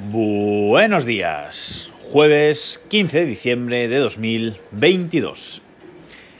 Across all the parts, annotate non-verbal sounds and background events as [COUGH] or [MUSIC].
Buenos días, jueves 15 de diciembre de 2022.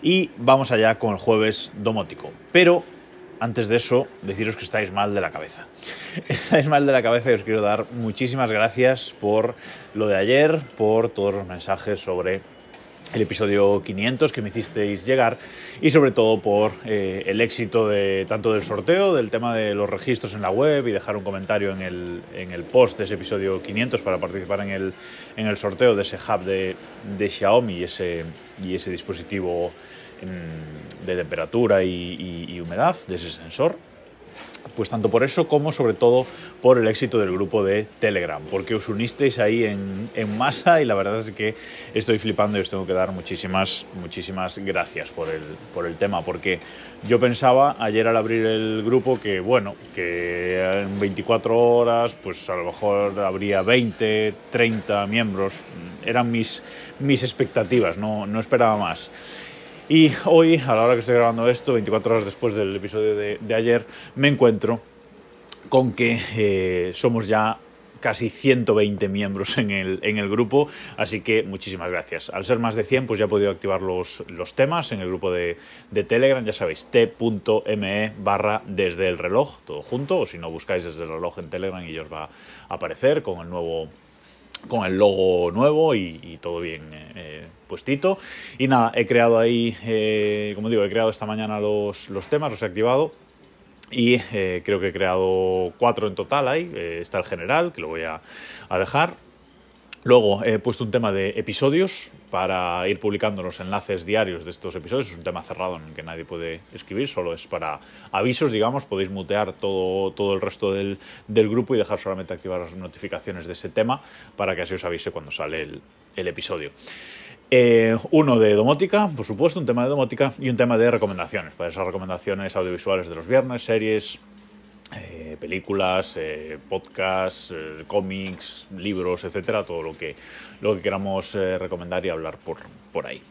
Y vamos allá con el jueves domótico. Pero antes de eso, deciros que estáis mal de la cabeza. [LAUGHS] Estáis mal de la cabeza y os quiero dar muchísimas gracias por lo de ayer, por todos los mensajes sobre el episodio 500 que me hicisteis llegar y sobre todo por eh, el éxito de tanto del sorteo, del tema de los registros en la web y dejar un comentario en el, en el post de ese episodio 500 para participar en el, en el sorteo de ese hub de, Xiaomi y ese, y ese dispositivo mm, de temperatura y humedad, de ese sensor pues tanto por eso como sobre todo por el éxito del grupo de Telegram, porque os unisteis ahí en, masa y la verdad es que estoy flipando y os tengo que dar muchísimas, muchísimas gracias por el, por el tema, porque yo pensaba ayer al abrir el grupo que, bueno, que en 24 horas pues a lo mejor habría 20, 30 miembros, eran mis, mis expectativas, no, no esperaba más. Y hoy, a la hora que estoy grabando esto, 24 horas después del episodio de, ayer, me encuentro con que eh, somos ya casi 120 miembros en el, en el, grupo, así que muchísimas gracias. Al ser más de 100, pues ya he podido activar los, los temas en el grupo de, de Telegram, ya sabéis, t.me barra desde el reloj, todo junto, o si no buscáis desde el reloj en Telegram y os va a aparecer con el nuevo con el logo nuevo y, todo bien eh, puestito. Y nada, he creado ahí, eh, como digo, he creado esta mañana los, los temas, los he activado. Y eh, creo que he creado cuatro en total ahí. Eh, está el general, que lo voy a, a dejar. Luego he puesto un tema de episodios para ir publicando los enlaces diarios de estos episodios. Es un tema cerrado en el que nadie puede escribir, solo es para avisos, digamos. Podéis mutear todo, todo el resto del, del grupo y dejar solamente activar las notificaciones de ese tema para que así os avise cuando sale el, el episodio. Eh, uno de domótica, por supuesto, un tema de domótica y un tema de recomendaciones, para esas recomendaciones audiovisuales de los viernes, series, eh, películas, eh, podcasts, eh, cómics, libros, etcétera, todo lo que, lo que queramos recomendar y hablar por, por ahí.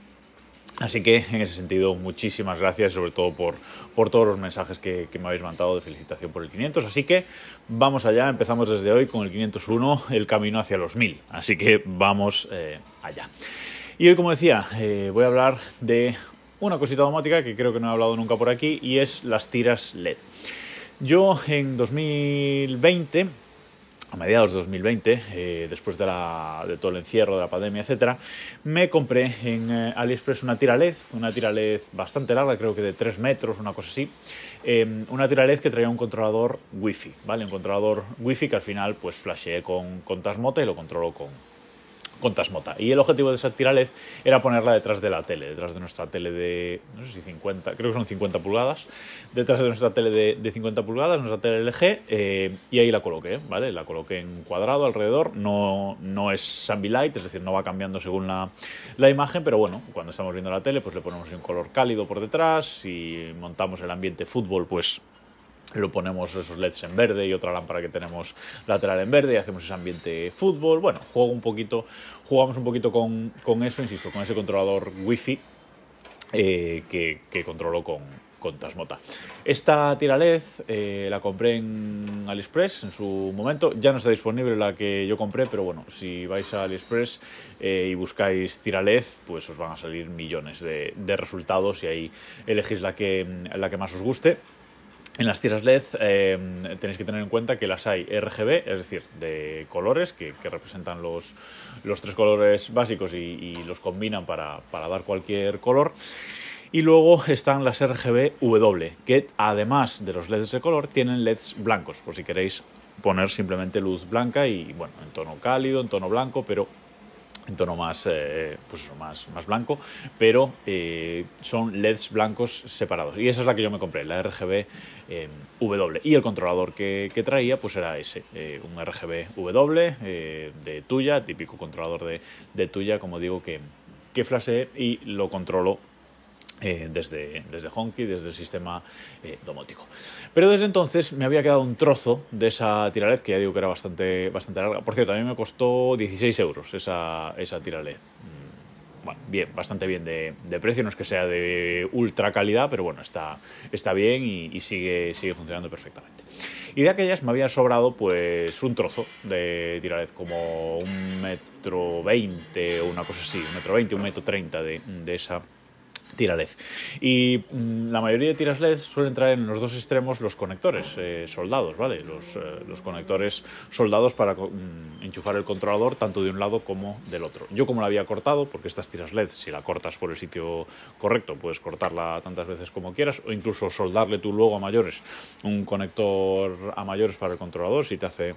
Así que en ese sentido, muchísimas gracias, sobre todo por, por todos los mensajes que, que, me habéis mandado de felicitación por el 500. Así que vamos allá, empezamos desde hoy con el 501, el camino hacia los 1000. Así que vamos allá. Y hoy, como decía, voy a hablar de una cosita domótica que creo que no he hablado nunca por aquí y es las tiras LED. Yo en 2020 a mediados de 2020, eh, después de, todo el encierro, de la pandemia, etcétera, me compré en eh, AliExpress una tira LED, una tira LED bastante larga, creo que de 3 metros, una cosa así, eh, una tira LED que traía un controlador Wi-Fi, ¿vale? Un controlador Wi-Fi que al final pues flasheé con, con Tasmota y lo controlo con, con Tasmota. Y el objetivo de esa tira LED era ponerla detrás de la tele, detrás de nuestra tele de, no sé si 50, creo que son 50 pulgadas, detrás de nuestra tele de, de 50 pulgadas, nuestra tele LG, eh, y ahí la coloqué, ¿vale? La coloqué en cuadrado alrededor, no, no es Ambilight, es decir, no va cambiando según la, la imagen, pero bueno, cuando estamos viendo la tele, pues le ponemos un color cálido por detrás, si montamos el ambiente fútbol, pues lo ponemos esos LEDs en verde y otra lámpara que tenemos lateral en verde y hacemos ese ambiente fútbol. Bueno, juego un poquito, jugamos un poquito con, con eso, insisto, con ese controlador Wi-Fi eh, que, que controlo con, con Tasmota. Esta tira LED eh, la compré en AliExpress en su momento. Ya no está disponible la que yo compré, pero bueno, si vais a AliExpress eh, y buscáis tira LED, pues os van a salir millones de, de resultados y ahí elegís la que, la que más os guste. En las tiras LED eh, tenéis que tener en cuenta que las hay RGB, es decir, de colores que, representan los, los, tres colores básicos y, y los combinan para, para, dar cualquier color. Y luego están las RGB W, que además de los LEDs de color tienen LEDs blancos, por si queréis poner simplemente luz blanca y bueno, en tono cálido, en tono blanco, pero en tono más, eh, pues eso, más, más blanco, pero eh, son LEDs blancos separados. Y esa es la que yo me compré, la RGB eh, W. Y el controlador que, que traía pues era ese, eh, un RGB W de Tuya, típico controlador de, de Tuya, como digo, que, que flashe y lo controlo eh, desde, desde Honky, desde el sistema eh, domótico. Pero desde entonces me había quedado un trozo de esa tira LED, que ya digo que era bastante, bastante larga. Por cierto, a mí me costó 16 euros esa, esa tira LED. bueno, bien, bastante bien de, precio, no es que sea de ultra calidad, pero bueno, está, está bien y, sigue, sigue funcionando perfectamente. Y de aquellas me había sobrado pues un trozo de tiralez, como un metro veinte o una cosa así, un metro veinte, un metro treinta de, de esa tira LED. Y mm, la mayoría de tiras LED suelen traer en los dos extremos los conectores eh, soldados, ¿vale? Los, eh, los, conectores soldados para mm, enchufar el controlador tanto de un lado como del otro. Yo como la había cortado, porque estas tiras LED, si la cortas por el sitio correcto, puedes cortarla tantas veces como quieras, o incluso soldarle tú luego a mayores un conector a mayores para el controlador si te hace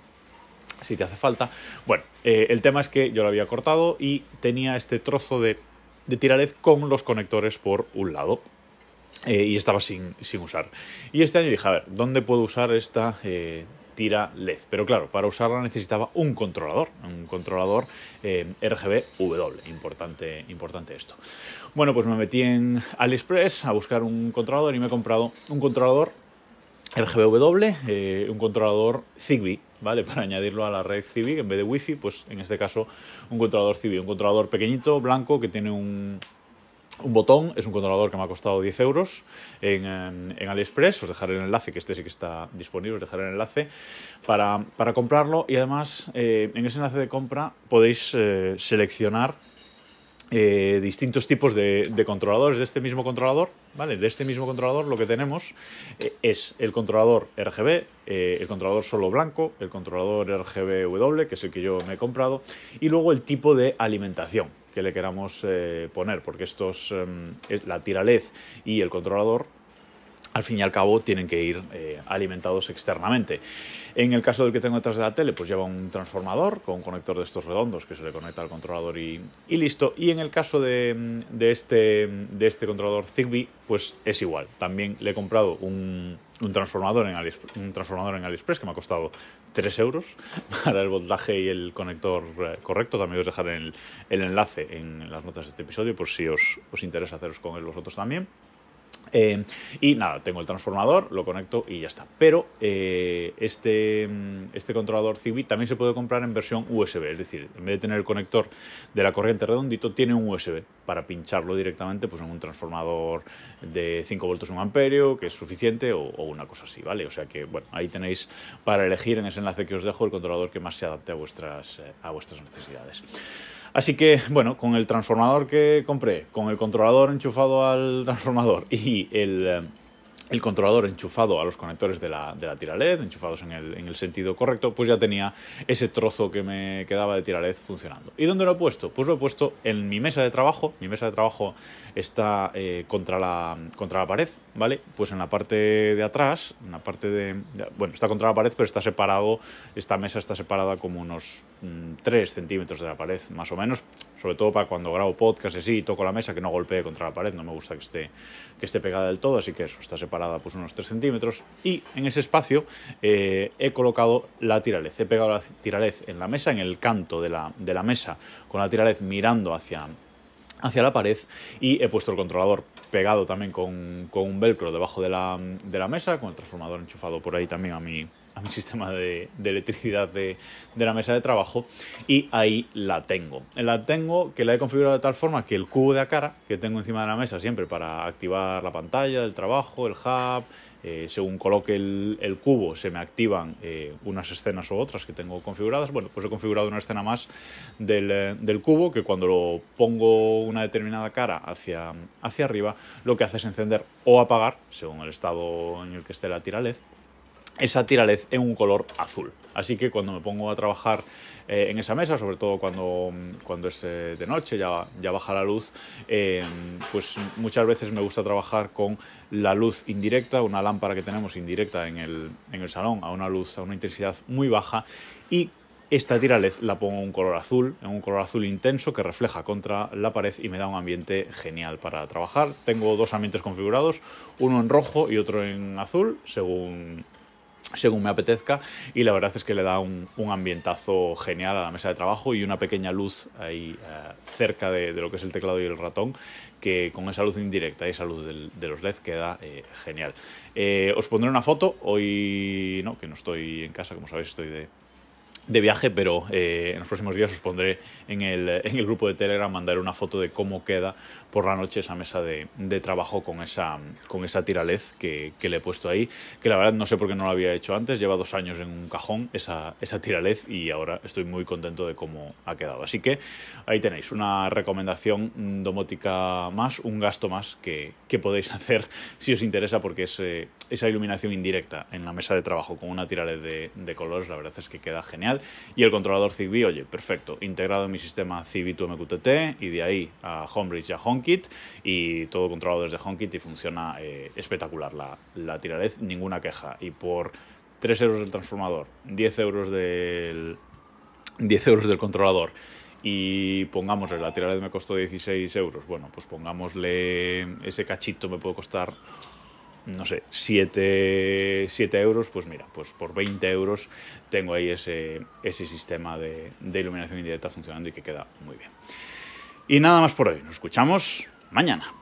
si te hace falta. Bueno, eh, el tema es que yo lo había cortado y tenía este trozo de de tira LED con los conectores por un lado. Eh, y estaba sin, sin, usar. Y este año dije, a ver, ¿dónde puedo usar esta eh, tira LED? Pero claro, para usarla necesitaba un controlador, un controlador eh, RGB W. Importante, importante esto. Bueno, pues me metí en AliExpress a buscar un controlador y me he comprado un controlador RGBW, eh, un controlador Zigbee, ¿vale? [LAUGHS] Para añadirlo a la red Zigbee, en vez de Wi-Fi, pues en este caso un controlador Zigbee, un controlador pequeñito, blanco, que tiene un, un botón, es un controlador que me ha costado 10 euros en, en, AliExpress, os dejaré el enlace, que este sí que está disponible, os dejaré el enlace para, para comprarlo y además eh, en ese enlace de compra podéis eh, seleccionar eh, distintos tipos de, controladores de este mismo controlador. ¿vale? De este mismo controlador lo que tenemos eh, es el controlador RGB, eh, el controlador solo blanco, el controlador RGB que es el que yo me he comprado, y luego el tipo de alimentación que le queramos poner, porque estos, em, la tira LED y el controlador al fin y al cabo tienen que ir eh, alimentados externamente. En el caso del que tengo detrás de la tele, pues lleva un transformador con un conector de estos redondos que se le conecta al controlador y, listo. Y en el caso de, este, de este controlador Zigbee, pues es igual. También le he comprado un, transformador en AliExpress, un transformador en AliExpress que me ha costado 3 euros [LAUGHS] para el voltaje y el conector eh, correcto. También os dejaré el, el, enlace en las notas de este episodio por si os, os interesa haceros con él vosotros también. Eh, y nada, tengo el transformador, lo conecto y ya está. Pero eh, este, mm, este controlador Zigbee también se puede comprar en versión USB, es decir, en vez de tener el conector de la corriente redondito, tiene un USB para pincharlo directamente pues, en un transformador de 5 voltios 1 amperio, que es suficiente, o, una cosa así, ¿vale? O sea que, bueno, ahí tenéis para elegir en ese enlace que os dejo el controlador que más se adapte a vuestras, eh, a vuestras necesidades. Así que, bueno, con el transformador que compré, con el controlador enchufado al [LAUGHS] transformador y el eh, el controlador enchufado a los conectores de la, de la tira LED, enchufados en el, en el, sentido correcto, pues ya tenía ese trozo que me quedaba de tira LED funcionando. ¿Y dónde lo he puesto? Pues lo he puesto en mi mesa de trabajo. Mi mesa de trabajo está eh, contra, la, contra la pared, ¿vale? Pues en la parte de atrás, en la parte de... Bueno, está contra la pared, pero está separado, esta mesa está separada como unos 3 mm, centímetros de la pared, más o menos, sobre todo para cuando grabo podcast y así, toco la mesa, que no golpee contra la pared, no me gusta que esté, que esté pegada del todo, así que eso, está separado parada pues unos 3 centímetros y en ese espacio eh, he colocado la tiralez. He pegado la tiralez en la mesa, en el canto de la, de la mesa, con la tiralez mirando hacia, hacia la pared y he puesto el controlador pegado también con, con un velcro debajo de la, de la, mesa, con el transformador enchufado por ahí también a mi, a mi sistema de, electricidad de, la mesa de trabajo y ahí la tengo. La tengo que la he configurado de tal forma que el cubo de cara que tengo encima de la mesa siempre para activar la pantalla del trabajo, el hub, eh, según coloque el, el, cubo se me activan eh, unas escenas u otras que tengo configuradas. Bueno, pues he configurado una escena más del, eh, del, cubo que cuando lo pongo una determinada cara hacia, hacia arriba, lo que hace es encender o apagar, según el estado en el que esté la tira LED, esa tira LED en un color azul. Así que cuando me pongo a trabajar eh, en esa mesa, sobre todo cuando, cuando es eh, de noche, ya, ya baja la luz, eh, pues muchas veces me gusta trabajar con la luz indirecta, una lámpara que tenemos indirecta en el, en el salón, a una luz, a una intensidad muy baja, y esta tira LED la pongo en un color azul, en un color azul intenso que refleja contra la pared y me da un ambiente genial para trabajar. Tengo dos ambientes configurados, uno en rojo y otro en azul, según según me apetezca y la verdad es que le da un, ambientazo genial a la mesa de trabajo y una pequeña luz ahí uh, cerca de, lo que es el teclado y el ratón que con esa luz indirecta y esa luz de los LED queda eh, genial. Eh, os pondré una foto, hoy no, que no estoy en casa, como sabéis estoy de, de viaje, pero eh, en los próximos días os pondré en el, en el, grupo de Telegram, mandaré una foto de cómo queda por la noche esa mesa de, de trabajo con esa, con esa tiralez que, que, le he puesto ahí, que la verdad no sé por qué no lo había hecho antes, lleva dos años en un cajón esa, esa tiralez y ahora estoy muy contento de cómo ha quedado. Así que ahí tenéis una recomendación domótica más, un gasto más que, que podéis [LAUGHS] hacer si os interesa porque es eh, esa iluminación indirecta en la mesa de trabajo con una tiralez de, de colores, la verdad es que queda genial y el controlador Zigbee, oye, perfecto, integrado en mi sistema Zigbee 2 MQTT y de ahí a Homebridge y a HomeKit y todo controlado desde HomeKit y funciona eh, espectacular la, la tiralez, ninguna queja. Y por 3 euros del transformador, 10 euros del, 10 euros del controlador y pongámosle, la tiralez me costó 16 euros, bueno, pues pongámosle ese cachito me puede costar no sé, 7, 7 euros, pues mira, pues por 20 euros tengo ahí ese, ese sistema de, de iluminación indirecta funcionando y que queda muy bien. Y nada más por hoy, nos escuchamos mañana.